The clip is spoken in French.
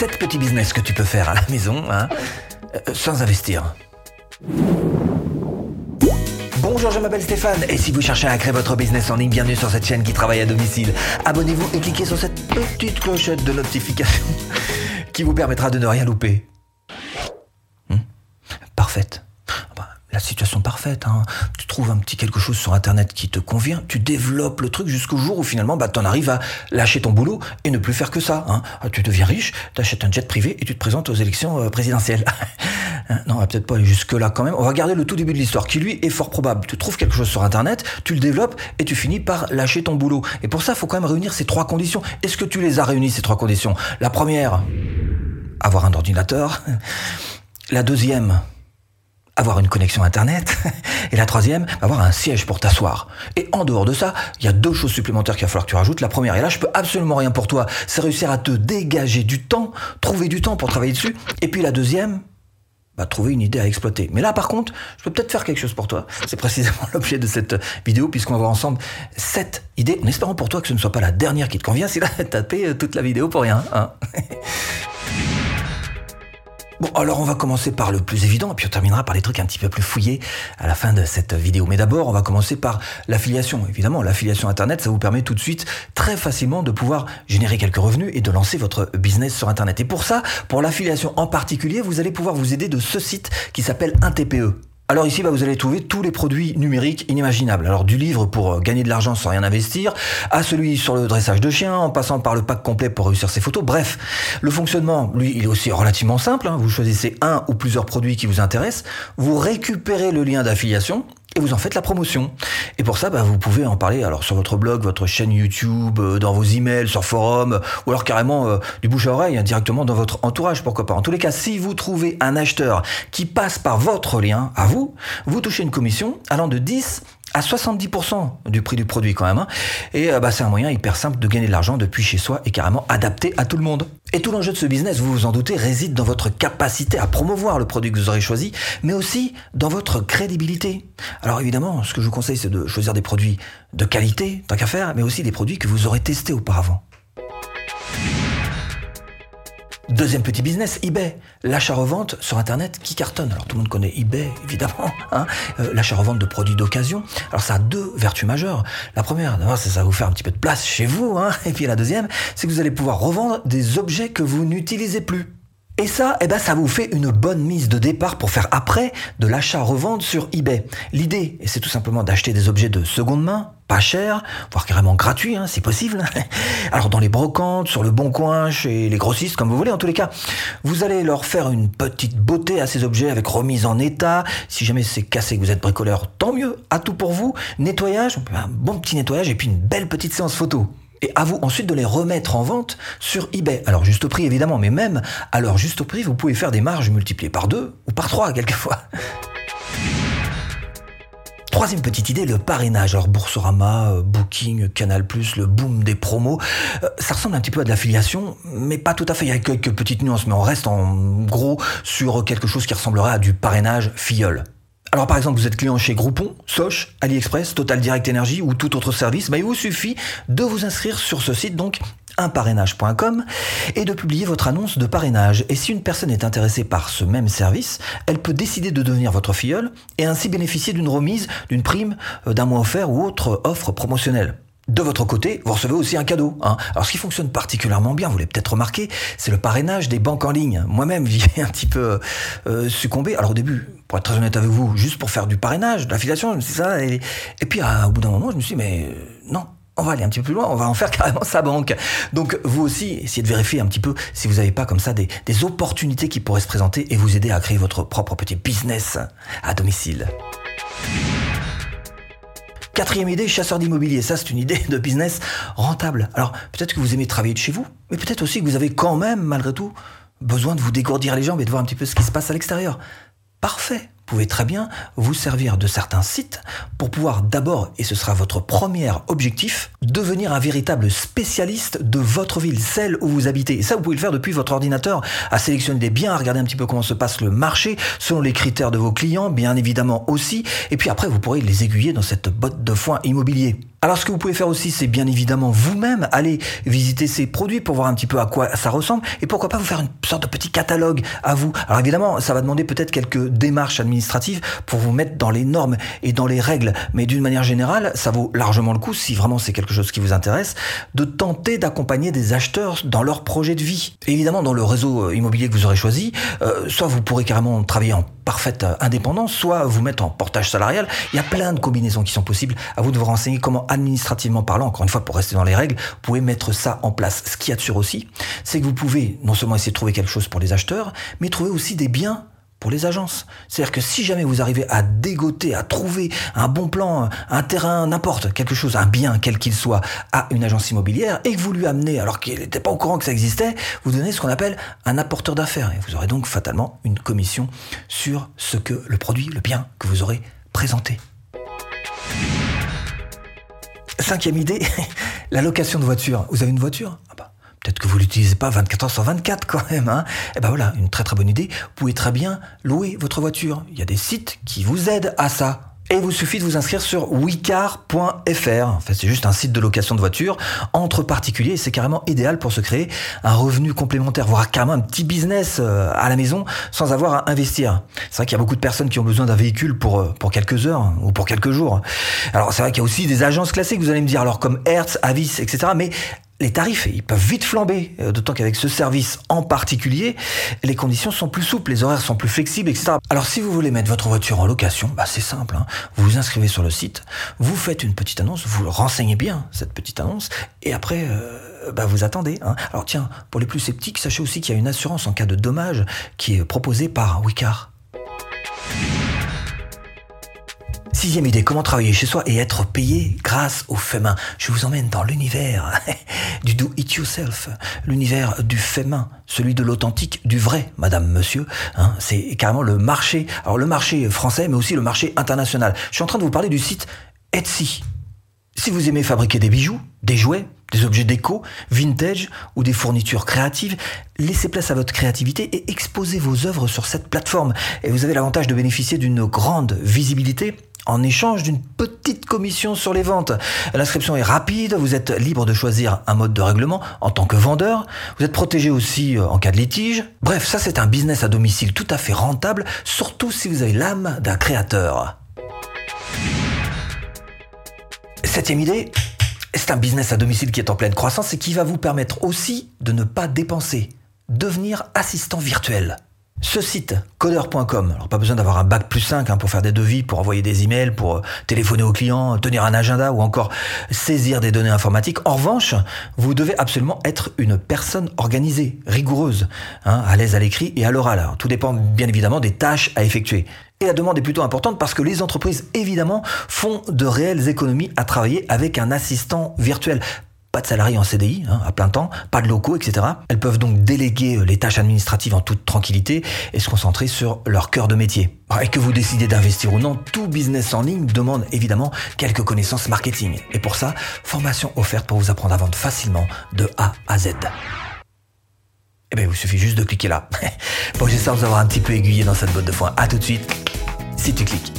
7 petits business que tu peux faire à la maison hein, euh, sans investir. Bonjour, je m'appelle Stéphane et si vous cherchez à créer votre business en ligne, bienvenue sur cette chaîne qui travaille à domicile. Abonnez-vous et cliquez sur cette petite clochette de notification qui vous permettra de ne rien louper. Hmm Parfaite. La situation parfaite. Hein. Tu trouves un petit quelque chose sur Internet qui te convient, tu développes le truc jusqu'au jour où finalement bah, tu en arrives à lâcher ton boulot et ne plus faire que ça. Hein. Ah, tu deviens riche, tu achètes un jet privé et tu te présentes aux élections euh, présidentielles. non, on va peut-être pas jusque-là quand même. On va garder le tout début de l'histoire qui lui est fort probable. Tu trouves quelque chose sur Internet, tu le développes et tu finis par lâcher ton boulot. Et pour ça, il faut quand même réunir ces trois conditions. Est-ce que tu les as réunies, ces trois conditions? La première, avoir un ordinateur. La deuxième, avoir une connexion Internet. Et la troisième, avoir un siège pour t'asseoir. Et en dehors de ça, il y a deux choses supplémentaires qu'il va falloir que tu rajoutes. La première, et là je peux absolument rien pour toi, c'est réussir à te dégager du temps, trouver du temps pour travailler dessus. Et puis la deuxième, bah, trouver une idée à exploiter. Mais là, par contre, je peux peut-être faire quelque chose pour toi. C'est précisément l'objet de cette vidéo, puisqu'on va voir ensemble sept idées, en espérant pour toi que ce ne soit pas la dernière qui te convient, c'est là, taper toute la vidéo pour rien. Hein Bon, alors on va commencer par le plus évident, et puis on terminera par les trucs un petit peu plus fouillés à la fin de cette vidéo. Mais d'abord, on va commencer par l'affiliation. Évidemment, l'affiliation Internet, ça vous permet tout de suite, très facilement, de pouvoir générer quelques revenus et de lancer votre business sur Internet. Et pour ça, pour l'affiliation en particulier, vous allez pouvoir vous aider de ce site qui s'appelle un TPE. Alors ici, bah, vous allez trouver tous les produits numériques inimaginables. Alors du livre pour euh, gagner de l'argent sans rien investir, à celui sur le dressage de chiens, en passant par le pack complet pour réussir ses photos. Bref, le fonctionnement, lui, il est aussi relativement simple. Hein. Vous choisissez un ou plusieurs produits qui vous intéressent, vous récupérez le lien d'affiliation, et vous en faites la promotion. Et pour ça, bah, vous pouvez en parler alors sur votre blog, votre chaîne YouTube, euh, dans vos emails, sur forum, ou alors carrément euh, du bouche à oreille, hein, directement dans votre entourage, pourquoi pas. En tous les cas, si vous trouvez un acheteur qui passe par votre lien à vous, vous touchez une commission allant de 10 à 70% du prix du produit quand même. Hein. Et euh, bah, c'est un moyen hyper simple de gagner de l'argent depuis chez soi et carrément adapté à tout le monde. Et tout l'enjeu de ce business, vous vous en doutez, réside dans votre capacité à promouvoir le produit que vous aurez choisi, mais aussi dans votre crédibilité. Alors évidemment, ce que je vous conseille, c'est de choisir des produits de qualité, tant qu'à faire, mais aussi des produits que vous aurez testés auparavant. Deuxième petit business, eBay. L'achat-revente sur Internet qui cartonne. Alors tout le monde connaît eBay, évidemment. Hein euh, L'achat-revente de produits d'occasion. Alors ça a deux vertus majeures. La première, d'abord, c'est ça va vous faire un petit peu de place chez vous. Hein Et puis la deuxième, c'est que vous allez pouvoir revendre des objets que vous n'utilisez plus. Et ça, eh ben, ça vous fait une bonne mise de départ pour faire après de l'achat-revente sur eBay. L'idée, c'est tout simplement d'acheter des objets de seconde main, pas cher, voire carrément gratuit, hein, si possible. Alors dans les brocantes, sur le bon coin, chez les grossistes, comme vous voulez, en tous les cas, vous allez leur faire une petite beauté à ces objets avec remise en état. Si jamais c'est cassé que vous êtes bricoleur, tant mieux, à tout pour vous. Nettoyage, un bon petit nettoyage et puis une belle petite séance photo et à vous ensuite de les remettre en vente sur eBay. Alors juste prix évidemment, mais même à leur juste prix, vous pouvez faire des marges multipliées par deux ou par trois quelquefois. Troisième petite idée, le parrainage. Alors Boursorama, euh, Booking, Canal+, le boom des promos, euh, ça ressemble un petit peu à de l'affiliation, mais pas tout à fait. Il y a quelques petites nuances, mais on reste en gros sur quelque chose qui ressemblerait à du parrainage filleul. Alors par exemple, vous êtes client chez Groupon, Soch, AliExpress, Total Direct Energy ou tout autre service, il vous suffit de vous inscrire sur ce site, donc unparrainage.com, et de publier votre annonce de parrainage. Et si une personne est intéressée par ce même service, elle peut décider de devenir votre filleule et ainsi bénéficier d'une remise, d'une prime, euh, d'un mois offert ou autre offre promotionnelle. De votre côté, vous recevez aussi un cadeau. Hein. Alors ce qui fonctionne particulièrement bien, vous l'avez peut-être remarqué, c'est le parrainage des banques en ligne. Moi-même, j'y ai un petit peu euh, succombé. Alors au début, pour être très honnête avec vous, juste pour faire du parrainage, de l'affiliation, c'est ça. Et, puis au bout d'un moment, je me suis dit, mais euh, non, on va aller un petit peu plus loin, on va en faire carrément sa banque. Donc vous aussi, essayez de vérifier un petit peu si vous n'avez pas comme ça des, opportunités qui pourraient se présenter et vous aider à créer votre propre petit business à domicile. Quatrième idée, chasseur d'immobilier. Ça, c'est une idée de business rentable. Alors, peut-être que vous aimez travailler de chez vous, mais peut-être aussi que vous avez quand même, malgré tout, besoin de vous dégourdir les jambes et de voir un petit peu ce qui se passe à l'extérieur. Parfait pouvez très bien vous servir de certains sites pour pouvoir d'abord, et ce sera votre premier objectif, devenir un véritable spécialiste de votre ville, celle où vous habitez. Et ça, vous pouvez le faire depuis votre ordinateur, à sélectionner des biens, à regarder un petit peu comment se passe le marché, selon les critères de vos clients, bien évidemment aussi. Et puis après, vous pourrez les aiguiller dans cette botte de foin immobilier. Alors ce que vous pouvez faire aussi, c'est bien évidemment vous-même aller visiter ces produits pour voir un petit peu à quoi ça ressemble et pourquoi pas vous faire une sorte de petit catalogue à vous. Alors évidemment, ça va demander peut-être quelques démarches administratives pour vous mettre dans les normes et dans les règles, mais d'une manière générale, ça vaut largement le coup, si vraiment c'est quelque chose qui vous intéresse, de tenter d'accompagner des acheteurs dans leur projet de vie. évidemment, dans le réseau immobilier que vous aurez choisi, euh, soit vous pourrez carrément travailler en parfaite indépendance, soit vous mettre en portage salarial. Il y a plein de combinaisons qui sont possibles. À vous de vous renseigner comment administrativement parlant, encore une fois pour rester dans les règles, vous pouvez mettre ça en place. Ce qu'il y a de sûr aussi, c'est que vous pouvez non seulement essayer de trouver quelque chose pour les acheteurs, mais trouver aussi des biens pour les agences. C'est-à-dire que si jamais vous arrivez à dégoter, à trouver un bon plan, un terrain, n'importe, quelque chose, un bien, quel qu'il soit, à une agence immobilière, et que vous lui amenez, alors qu'il n'était pas au courant que ça existait, vous donnez ce qu'on appelle un apporteur d'affaires. Et vous aurez donc fatalement une commission sur ce que le produit, le bien que vous aurez présenté. Cinquième idée, la location de voiture. Vous avez une voiture? Ah bah, Peut-être que vous l'utilisez pas 24 heures sur 24 quand même. Hein et eh ben voilà, une très très bonne idée. Vous pouvez très bien louer votre voiture. Il y a des sites qui vous aident à ça. Et il vous suffit de vous inscrire sur wicar.fr. En fait, c'est juste un site de location de voiture entre particuliers et c'est carrément idéal pour se créer un revenu complémentaire, voire carrément un petit business euh, à la maison sans avoir à investir. C'est vrai qu'il y a beaucoup de personnes qui ont besoin d'un véhicule pour, euh, pour quelques heures ou pour quelques jours. Alors c'est vrai qu'il y a aussi des agences classiques, vous allez me dire, alors comme Hertz, Avis, etc. Mais les tarifs, ils peuvent vite flamber, euh, d'autant qu'avec ce service en particulier, les conditions sont plus souples, les horaires sont plus flexibles, etc. Alors si vous voulez mettre votre voiture en location, bah c'est simple, hein. vous vous inscrivez sur le site, vous faites une petite annonce, vous renseignez bien cette petite annonce, et après, euh, bah vous attendez. Hein. Alors tiens, pour les plus sceptiques, sachez aussi qu'il y a une assurance en cas de dommage qui est proposée par Wicar. Sixième idée, comment travailler chez soi et être payé grâce au fait main. Je vous emmène dans l'univers du do it yourself, l'univers du fait main, celui de l'authentique, du vrai, madame, monsieur. Hein. c'est carrément le marché, alors le marché français, mais aussi le marché international. Je suis en train de vous parler du site Etsy. Si vous aimez fabriquer des bijoux, des jouets, des objets déco, vintage ou des fournitures créatives, laissez place à votre créativité et exposez vos œuvres sur cette plateforme. Et vous avez l'avantage de bénéficier d'une grande visibilité en échange d'une petite commission sur les ventes. L'inscription est rapide, vous êtes libre de choisir un mode de règlement en tant que vendeur, vous êtes protégé aussi euh, en cas de litige. Bref, ça c'est un business à domicile tout à fait rentable, surtout si vous avez l'âme d'un créateur. Septième idée, c'est un business à domicile qui est en pleine croissance et qui va vous permettre aussi de ne pas dépenser, devenir assistant virtuel. Ce site, codeur.com, alors pas besoin d'avoir un bac plus 5 hein, pour faire des devis, pour envoyer des emails, pour euh, téléphoner aux clients, tenir un agenda ou encore saisir des données informatiques. En revanche, vous devez absolument être une personne organisée, rigoureuse, hein, à l'aise à l'écrit et à l'oral. Tout dépend bien évidemment des tâches à effectuer. Et la demande est plutôt importante parce que les entreprises, évidemment, font de réelles économies à travailler avec un assistant virtuel pas de salariés en CDI hein, à plein temps, pas de locaux, etc. Elles peuvent donc déléguer euh, les tâches administratives en toute tranquillité et se concentrer sur leur cœur de métier. Et que vous décidez d'investir ou non, tout business en ligne demande évidemment quelques connaissances marketing. Et pour ça, formation offerte pour vous apprendre à vendre facilement de A à Z. Eh bien, il vous suffit juste de cliquer là. bon, j'espère vous avoir un petit peu aiguillé dans cette botte de foin. À tout de suite, si tu cliques.